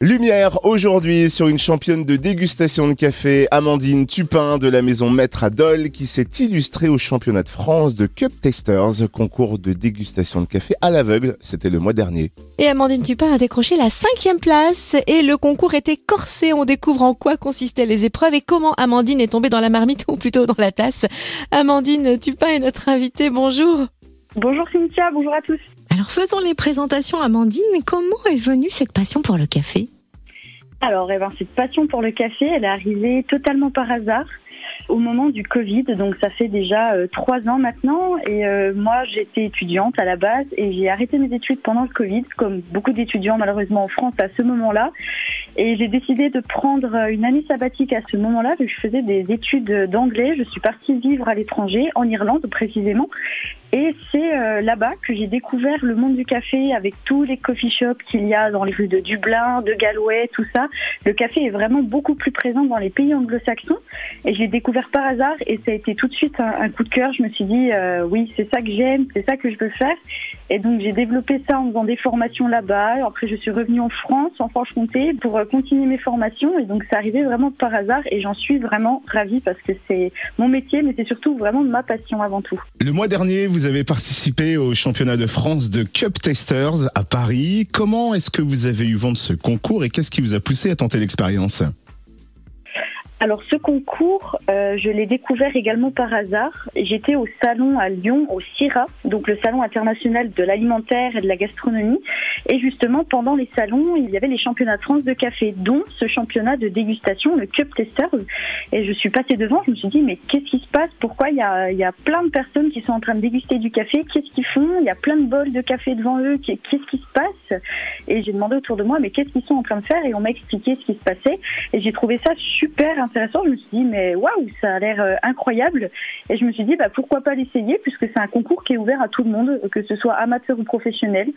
Lumière aujourd'hui sur une championne de dégustation de café, Amandine Tupin de la maison Maître Adol, qui s'est illustrée au championnat de France de Cup Tasters, concours de dégustation de café à l'aveugle. C'était le mois dernier. Et Amandine Tupin a décroché la cinquième place et le concours était corsé. On découvre en quoi consistaient les épreuves et comment Amandine est tombée dans la marmite ou plutôt dans la tasse. Amandine Tupin est notre invitée. Bonjour. Bonjour Cynthia, bonjour à tous. Alors faisons les présentations Amandine. Comment est venue cette passion pour le café? Alors, eh ben, cette passion pour le café, elle est arrivée totalement par hasard au moment du Covid. Donc, ça fait déjà euh, trois ans maintenant. Et euh, moi, j'étais étudiante à la base et j'ai arrêté mes études pendant le Covid, comme beaucoup d'étudiants malheureusement en France à ce moment-là. Et j'ai décidé de prendre une année sabbatique à ce moment-là, je faisais des études d'anglais. Je suis partie vivre à l'étranger, en Irlande précisément. Et c'est euh, là-bas que j'ai découvert le monde du café avec tous les coffee shops qu'il y a dans les rues de Dublin, de Galway, tout ça. Le café est vraiment beaucoup plus présent dans les pays anglo-saxons. Et je l'ai découvert par hasard et ça a été tout de suite un, coup de cœur. Je me suis dit, euh, oui, c'est ça que j'aime, c'est ça que je veux faire. Et donc j'ai développé ça en faisant des formations là-bas. Après, je suis revenue en France, en Franche-Comté, pour euh, continuer mes formations. Et donc c'est arrivé vraiment par hasard et j'en suis vraiment ravie parce que c'est mon métier, mais c'est surtout vraiment ma passion avant tout. Le mois dernier, vous avez participé au championnat de France de Cup Tasters à Paris. Comment est-ce que vous avez eu vent de ce concours et qu'est-ce qui vous a poussé à tenter l'expérience? Alors ce concours, euh, je l'ai découvert également par hasard. J'étais au salon à Lyon, au CIRA, donc le salon international de l'alimentaire et de la gastronomie. Et justement, pendant les salons, il y avait les championnats de France de café, dont ce championnat de dégustation, le Cup Testers. Et je suis passée devant, je me suis dit, mais qu'est-ce qui se passe? Pourquoi il y, a, il y a plein de personnes qui sont en train de déguster du café? Qu'est-ce qu'ils font? Il y a plein de bols de café devant eux. Qu'est-ce qui se passe? Et j'ai demandé autour de moi, mais qu'est-ce qu'ils sont en train de faire? Et on m'a expliqué ce qui se passait. Et j'ai trouvé ça super intéressant je me suis dit, mais waouh, ça a l'air euh, incroyable. Et je me suis dit, bah, pourquoi pas l'essayer, puisque c'est un concours qui est ouvert à tout le monde, que ce soit amateur ou professionnel.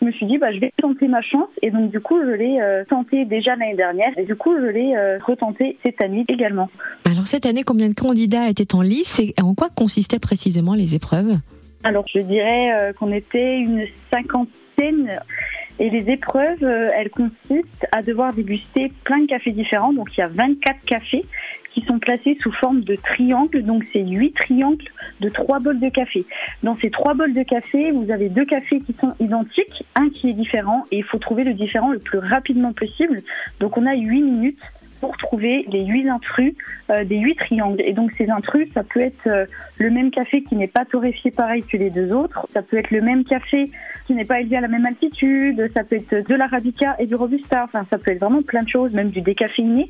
Je me suis dit, bah, je vais tenter ma chance. Et donc, du coup, je l'ai euh, tenté déjà l'année dernière. Et du coup, je l'ai euh, retenté cette année également. Alors, cette année, combien de candidats étaient en lice? Et en quoi consistaient précisément les épreuves? Alors, je dirais qu'on était une cinquantaine. Et les épreuves, euh, elles consistent à devoir déguster plein de cafés différents. Donc il y a 24 cafés qui sont placés sous forme de triangles. Donc c'est 8 triangles de 3 bols de café. Dans ces 3 bols de café, vous avez deux cafés qui sont identiques, un qui est différent et il faut trouver le différent le plus rapidement possible. Donc on a 8 minutes pour trouver les huit intrus euh, des huit triangles. Et donc ces intrus, ça peut être euh, le même café qui n'est pas torréfié pareil que les deux autres, ça peut être le même café qui n'est pas élevé à la même altitude, ça peut être de l'arabica et du robusta, enfin ça peut être vraiment plein de choses, même du décaféiné.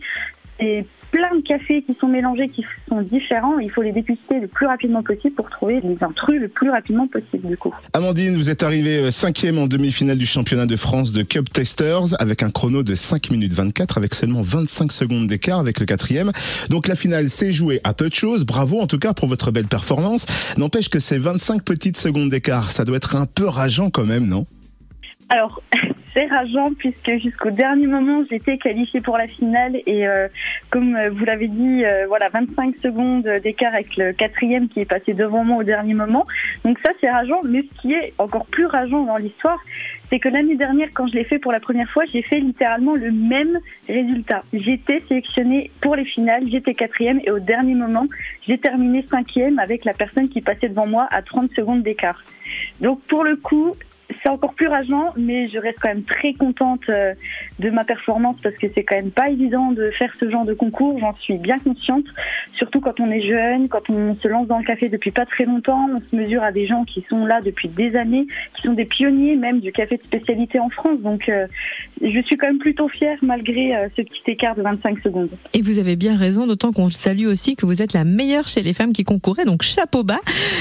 Et plein de cafés qui sont mélangés, qui sont différents. Il faut les déguster le plus rapidement possible pour trouver les intrus le plus rapidement possible du coup. Amandine, vous êtes arrivée euh, cinquième en demi-finale du championnat de France de Cup Tasters avec un chrono de 5 minutes 24 avec seulement 25 secondes d'écart avec le quatrième. Donc la finale s'est jouée à peu de choses. Bravo en tout cas pour votre belle performance. N'empêche que ces 25 petites secondes d'écart, ça doit être un peu rageant quand même, non? Alors, c'est rageant puisque jusqu'au dernier moment, j'étais qualifiée pour la finale et euh, comme euh, vous l'avez dit, euh, voilà, 25 secondes d'écart avec le quatrième qui est passé devant moi au dernier moment. Donc ça, c'est rageant. Mais ce qui est encore plus rageant dans l'histoire, c'est que l'année dernière, quand je l'ai fait pour la première fois, j'ai fait littéralement le même résultat. J'étais sélectionnée pour les finales, j'étais quatrième et au dernier moment, j'ai terminé cinquième avec la personne qui passait devant moi à 30 secondes d'écart. Donc pour le coup, c'est encore plus rageant, mais je reste quand même très contente euh, de ma performance parce que c'est quand même pas évident de faire ce genre de concours. J'en suis bien consciente, surtout quand on est jeune, quand on se lance dans le café depuis pas très longtemps. On se mesure à des gens qui sont là depuis des années, qui sont des pionniers même du café de spécialité en France. Donc, euh, je suis quand même plutôt fière malgré euh, ce petit écart de 25 secondes. Et vous avez bien raison, d'autant qu'on salue aussi que vous êtes la meilleure chez les femmes qui concouraient. Donc, chapeau bas.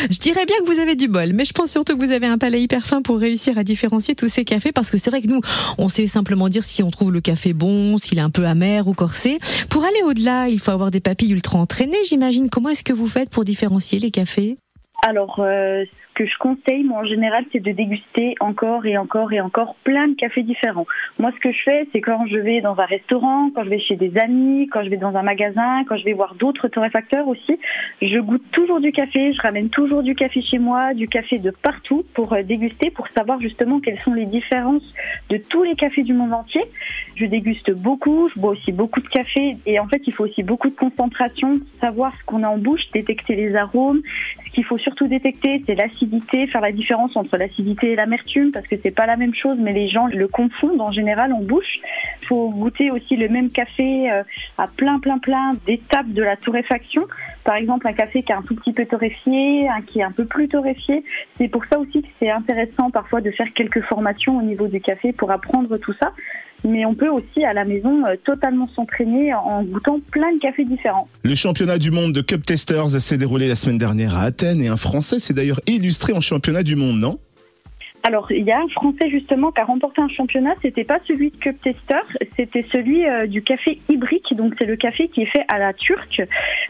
Je dirais bien que vous avez du bol, mais je pense surtout que vous avez un palais hyper fin pour réussir à différencier tous ces cafés Parce que c'est vrai que nous, on sait simplement dire si on trouve le café bon, s'il est un peu amer ou corsé. Pour aller au-delà, il faut avoir des papilles ultra entraînées, j'imagine. Comment est-ce que vous faites pour différencier les cafés? Alors, euh, ce que je conseille, moi, en général, c'est de déguster encore et encore et encore plein de cafés différents. Moi, ce que je fais, c'est quand je vais dans un restaurant, quand je vais chez des amis, quand je vais dans un magasin, quand je vais voir d'autres torréfacteurs aussi, je goûte toujours du café, je ramène toujours du café chez moi, du café de partout pour euh, déguster, pour savoir justement quelles sont les différences de tous les cafés du monde entier. Je déguste beaucoup, je bois aussi beaucoup de café et en fait, il faut aussi beaucoup de concentration, savoir ce qu'on a en bouche, détecter les arômes. Ce qu'il faut surtout détecter, c'est l'acidité, faire la différence entre l'acidité et l'amertume parce que c'est pas la même chose, mais les gens le confondent en général en bouche. Il faut goûter aussi le même café euh, à plein, plein, plein d'étapes de la torréfaction. Par exemple, un café qui est un tout petit peu torréfié, un qui est un peu plus torréfié. C'est pour ça aussi que c'est intéressant parfois de faire quelques formations au niveau du café pour apprendre tout ça mais on peut aussi à la maison euh, totalement s'entraîner en goûtant plein de cafés différents. Le championnat du monde de Cup Testers s'est déroulé la semaine dernière à Athènes et un Français s'est d'ailleurs illustré en championnat du monde, non? Alors, il y a un Français justement qui a remporté un championnat. C'était pas celui de Cup Tester, c'était celui euh, du café Ibrique. Donc, c'est le café qui est fait à la turque.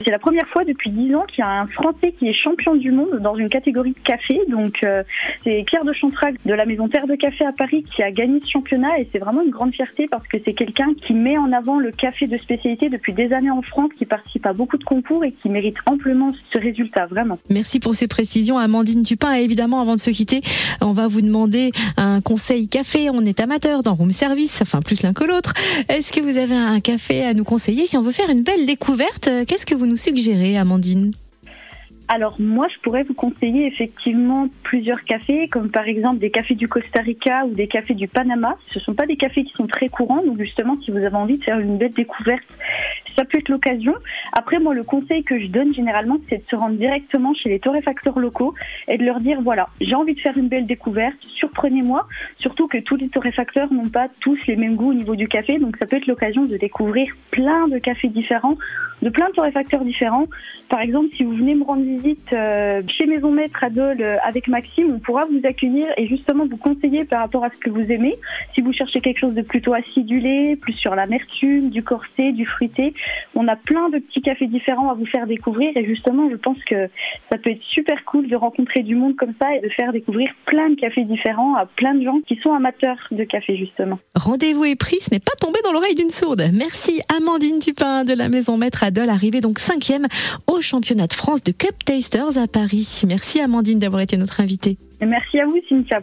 C'est la première fois depuis dix ans qu'il y a un Français qui est champion du monde dans une catégorie de café. Donc, euh, c'est Pierre de Chantrac de la maison Terre de Café à Paris qui a gagné ce championnat et c'est vraiment une grande fierté parce que c'est quelqu'un qui met en avant le café de spécialité depuis des années en France, qui participe à beaucoup de concours et qui mérite amplement ce résultat, vraiment. Merci pour ces précisions, Amandine Tupin. Et évidemment, avant de se quitter, on va vous demander un conseil café. On est amateur dans room service, enfin plus l'un que l'autre. Est-ce que vous avez un café à nous conseiller Si on veut faire une belle découverte, qu'est-ce que vous nous suggérez, Amandine? Alors moi, je pourrais vous conseiller effectivement plusieurs cafés, comme par exemple des cafés du Costa Rica ou des cafés du Panama. Ce ne sont pas des cafés qui sont très courants, donc justement, si vous avez envie de faire une belle découverte, ça peut être l'occasion. Après, moi, le conseil que je donne généralement, c'est de se rendre directement chez les torréfacteurs locaux et de leur dire, voilà, j'ai envie de faire une belle découverte, surprenez-moi. Surtout que tous les torréfacteurs n'ont pas tous les mêmes goûts au niveau du café, donc ça peut être l'occasion de découvrir plein de cafés différents, de plein de torréfacteurs différents. Par exemple, si vous venez me rendre visite euh, chez Maison Maître à Dole euh, avec Maxime, on pourra vous accueillir et justement vous conseiller par rapport à ce que vous aimez. Si vous cherchez quelque chose de plutôt acidulé, plus sur l'amertume, du corset, du fruité, on a plein de petits cafés différents à vous faire découvrir et justement je pense que ça peut être super cool de rencontrer du monde comme ça et de faire découvrir plein de cafés différents à plein de gens qui sont amateurs de café justement. Rendez-vous est pris, ce n'est pas tombé dans l'oreille d'une sourde. Merci Amandine Tupin de la Maison Maître à Dole, arrivée donc cinquième au championnat de France de Cup Tasters à Paris. Merci Amandine d'avoir été notre invitée. Merci à vous Cynthia.